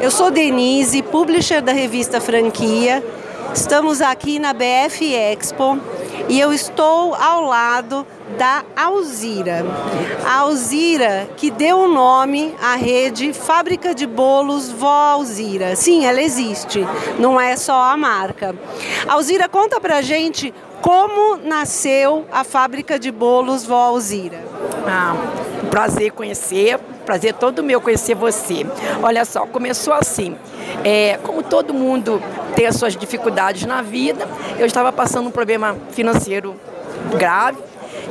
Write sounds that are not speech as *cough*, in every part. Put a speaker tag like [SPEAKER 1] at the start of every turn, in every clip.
[SPEAKER 1] Eu sou Denise, publisher da revista Franquia. Estamos aqui na BF Expo e eu estou ao lado da Alzira. A Alzira que deu o nome à rede Fábrica de Bolos Vó Alzira. Sim, ela existe, não é só a marca. Alzira, conta pra gente como nasceu a Fábrica de Bolos Vó Alzira.
[SPEAKER 2] Ah, prazer conhecer, prazer todo meu conhecer você. Olha só, começou assim. É, como todo mundo tem as suas dificuldades na vida, eu estava passando um problema financeiro grave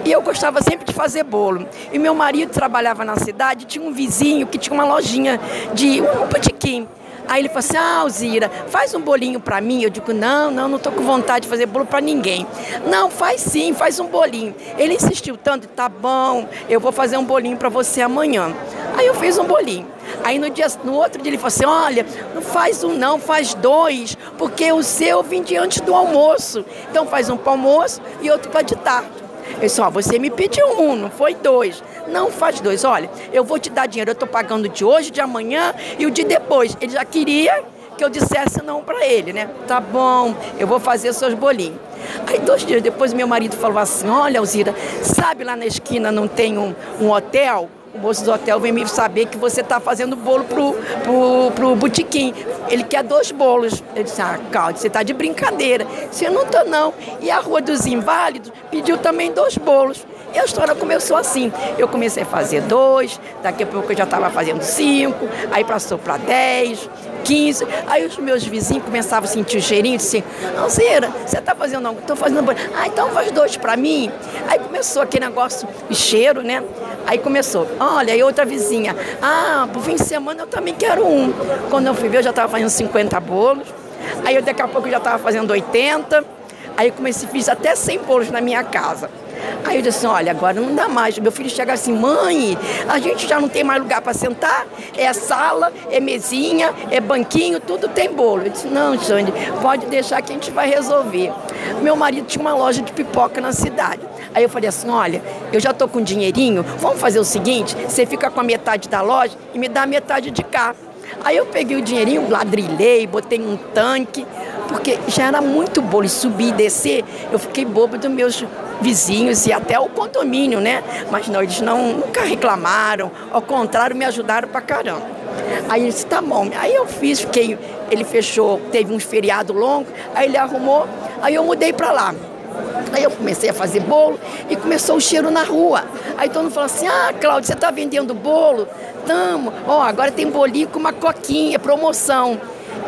[SPEAKER 2] e eu gostava sempre de fazer bolo. E meu marido trabalhava na cidade, tinha um vizinho que tinha uma lojinha de um botequim. Aí ele falou assim: Ah, Alzira, faz um bolinho para mim. Eu digo: Não, não, não tô com vontade de fazer bolo para ninguém. Não, faz sim, faz um bolinho. Ele insistiu tanto: Tá bom, eu vou fazer um bolinho para você amanhã. Aí eu fiz um bolinho. Aí no, dia, no outro dia ele falou assim: Olha, não faz um, não, faz dois, porque o seu vim diante do almoço. Então faz um para almoço e outro para de tarde. Eu disse, ó, você me pediu um, não foi dois. Não faz dois. Olha, eu vou te dar dinheiro, eu estou pagando de hoje, de amanhã e o de depois. Ele já queria que eu dissesse não para ele, né? Tá bom, eu vou fazer seus bolinhos. Aí dois dias depois meu marido falou assim, olha Alzira, sabe lá na esquina não tem um, um hotel? O moço do hotel vem me saber que você está fazendo bolo pro, pro, pro botequim. Ele quer dois bolos. Eu disse, ah, Cláudio, você está de brincadeira. Se eu não estou, não. E a Rua dos Inválidos pediu também dois bolos. E a história começou assim. Eu comecei a fazer dois, daqui a pouco eu já estava fazendo cinco, aí passou para dez, quinze. Aí os meus vizinhos começavam a sentir o cheirinho e disse, Alzeira, você está fazendo algo? Estou fazendo bolo. Ah, então faz dois para mim. Aí começou aquele negócio, o cheiro, né? Aí começou, olha, aí outra vizinha, ah, pro fim de semana eu também quero um. Quando eu fui ver, eu já estava fazendo 50 bolos. Aí daqui a pouco eu já estava fazendo 80. Aí eu comecei, fiz até 100 bolos na minha casa. Aí eu disse assim, olha, agora não dá mais. Meu filho chega assim, mãe, a gente já não tem mais lugar para sentar, é sala, é mesinha, é banquinho, tudo tem bolo. Eu disse, não, Jane, pode deixar que a gente vai resolver. Meu marido tinha uma loja de pipoca na cidade. Aí eu falei assim, olha, eu já tô com dinheirinho, vamos fazer o seguinte, você fica com a metade da loja e me dá a metade de cá. Aí eu peguei o dinheirinho, ladrilhei, botei um tanque, porque já era muito bolo subir e descer, eu fiquei boba dos meus vizinhos e até o condomínio, né? Mas não, eles não, nunca reclamaram, ao contrário, me ajudaram pra caramba. Aí ele disse, tá bom. Aí eu fiz, fiquei, ele fechou, teve um feriado longo, aí ele arrumou, aí eu mudei pra lá. Aí eu comecei a fazer bolo e começou o cheiro na rua. Aí todo mundo falou assim: Ah, Cláudio, você está vendendo bolo? Tamo. Ó, oh, agora tem bolinho com uma coquinha, promoção.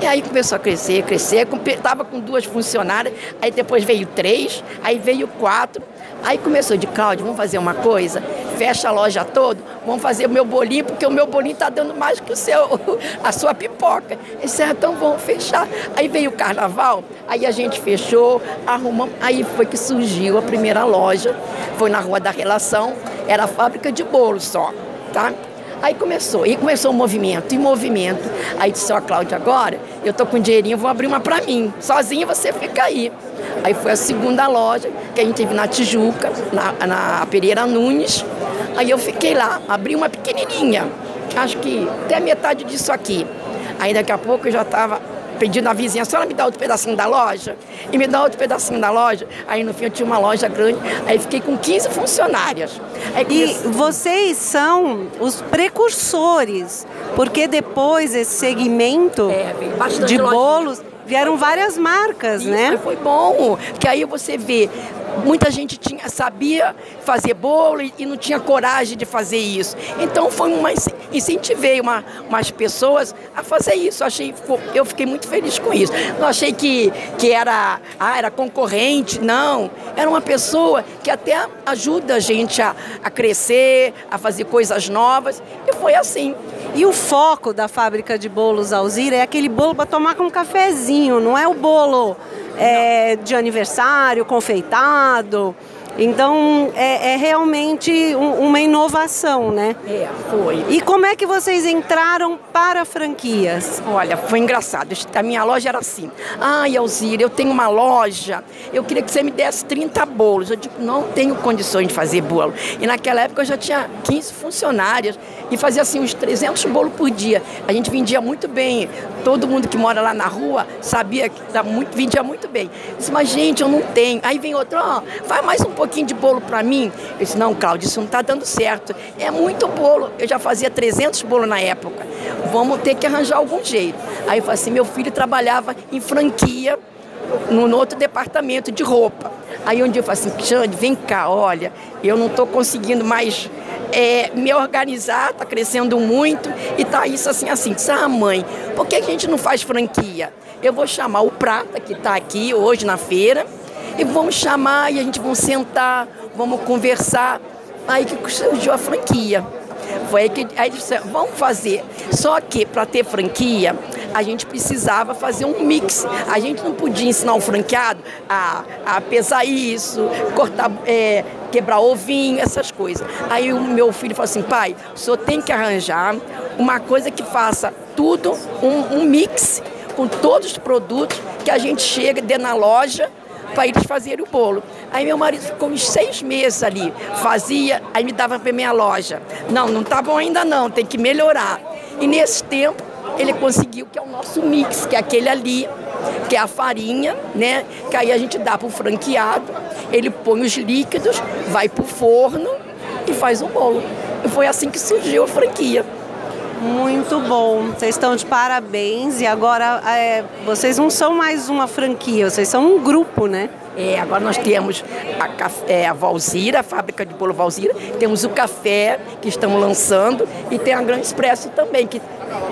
[SPEAKER 2] E aí começou a crescer, crescer. Estava com duas funcionárias, aí depois veio três, aí veio quatro. Aí começou de Cláudio, vamos fazer uma coisa? Fecha a loja toda, vamos fazer o meu bolinho, porque o meu bolinho está dando mais que o seu, *laughs* a sua pipoca. Esse é, então vamos fechar. Aí veio o carnaval, aí a gente fechou, arrumamos, aí foi que surgiu a primeira loja, foi na Rua da Relação, era fábrica de bolos só, tá? Aí começou, e começou o movimento, e movimento. Aí disse, ó, oh, Cláudia, agora eu tô com dinheirinho, vou abrir uma para mim. Sozinha você fica aí. Aí foi a segunda loja que a gente teve na Tijuca, na, na Pereira Nunes. Aí eu fiquei lá, abri uma pequenininha, acho que até metade disso aqui. Aí daqui a pouco eu já estava pedindo à vizinha, a senhora me dá outro pedacinho da loja? E me dá outro pedacinho da loja. Aí no fim eu tinha uma loja grande, aí fiquei com 15 funcionárias.
[SPEAKER 1] e vocês são os precursores, porque depois esse segmento é, de bolos vieram várias marcas,
[SPEAKER 2] Isso,
[SPEAKER 1] né?
[SPEAKER 2] Foi bom, que aí você vê muita gente tinha, sabia fazer bolo e, e, não tinha coragem de fazer isso. Então foi uma incentivei uma, umas pessoas a fazer isso. Achei, eu fiquei muito feliz com isso. Não achei que, que era, ah, era concorrente, não. Era uma pessoa que até ajuda a gente a, a crescer, a fazer coisas novas. E foi assim.
[SPEAKER 1] E o foco da fábrica de bolos Alzira é aquele bolo para tomar com um cafezinho, não é o bolo é, de aniversário, confeitado. Então é, é realmente um, uma inovação, né?
[SPEAKER 2] É, foi.
[SPEAKER 1] E como é que vocês entraram para franquias?
[SPEAKER 2] Olha, foi engraçado. A minha loja era assim. Ai, Alzira, eu tenho uma loja, eu queria que você me desse 30 bolos. Eu digo, não tenho condições de fazer bolo. E naquela época eu já tinha 15 funcionários e fazia assim uns 300 bolos por dia. A gente vendia muito bem. Todo mundo que mora lá na rua sabia que muito, vendia muito bem. Eu disse, mas gente, eu não tenho. Aí vem outro, ó, oh, faz mais um pouquinho de bolo para mim. Eu disse, não, Cláudio, isso não está dando certo. É muito bolo. Eu já fazia 300 bolos na época. Vamos ter que arranjar algum jeito. Aí eu falei assim, meu filho trabalhava em franquia no outro departamento de roupa. Aí um dia eu falei assim, Xande, vem cá, olha, eu não estou conseguindo mais é, me organizar, está crescendo muito e tá isso assim, assim. Disse, ah, mãe, por que a gente não faz franquia? Eu vou chamar o Prata, que está aqui hoje na feira, e vamos chamar e a gente vamos sentar, vamos conversar. Aí que surgiu a franquia. Foi aí que aí disse, vamos fazer. Só que para ter franquia, a gente precisava fazer um mix. A gente não podia ensinar o franqueado a, a pesar isso, cortar, é, quebrar ovinho, essas coisas. Aí o meu filho falou assim, pai, o senhor tem que arranjar uma coisa que faça tudo, um, um mix com todos os produtos que a gente chega dentro na loja para eles fazerem o bolo. Aí meu marido ficou uns seis meses ali, fazia, aí me dava para minha loja. Não, não tá bom ainda não, tem que melhorar. E nesse tempo ele conseguiu que é o nosso mix, que é aquele ali, que é a farinha, né? Que aí a gente dá para o franqueado, ele põe os líquidos, vai para o forno e faz o bolo. E foi assim que surgiu a franquia.
[SPEAKER 1] Muito bom, vocês estão de parabéns e agora é, vocês não são mais uma franquia, vocês são um grupo, né?
[SPEAKER 2] É, agora nós temos a, é, a Valzira, a fábrica de bolo Valzira, temos o café que estamos lançando e tem a Grande Expresso também, que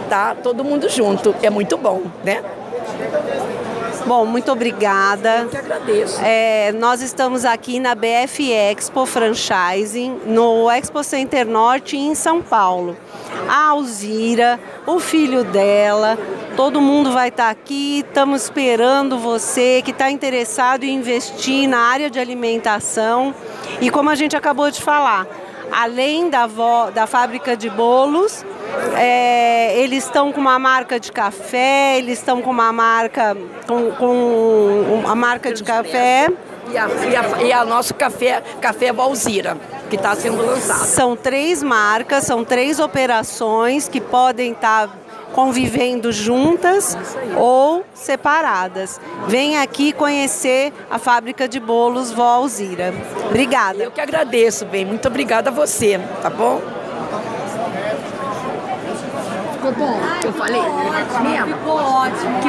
[SPEAKER 2] tá todo mundo junto. É muito bom, né?
[SPEAKER 1] Bom, muito obrigada.
[SPEAKER 2] Eu que agradeço.
[SPEAKER 1] É, nós estamos aqui na BF Expo Franchising, no Expo Center Norte em São Paulo. A Alzira, o filho dela, todo mundo vai estar aqui. Estamos esperando você que está interessado em investir na área de alimentação. E como a gente acabou de falar, além da, da fábrica de bolos, é, eles estão com uma marca de café, eles estão com uma marca com, com uma marca de café.
[SPEAKER 2] E a, e a, e a nosso café, café Valzira, que está sendo lançado.
[SPEAKER 1] São três marcas, são três operações que podem estar tá convivendo juntas ou separadas. Vem aqui conhecer a fábrica de bolos Vó Alzira. Obrigada.
[SPEAKER 2] Eu que agradeço, bem. Muito obrigada a você, tá bom? Ficou bom? Eu falei? Ficou ótimo.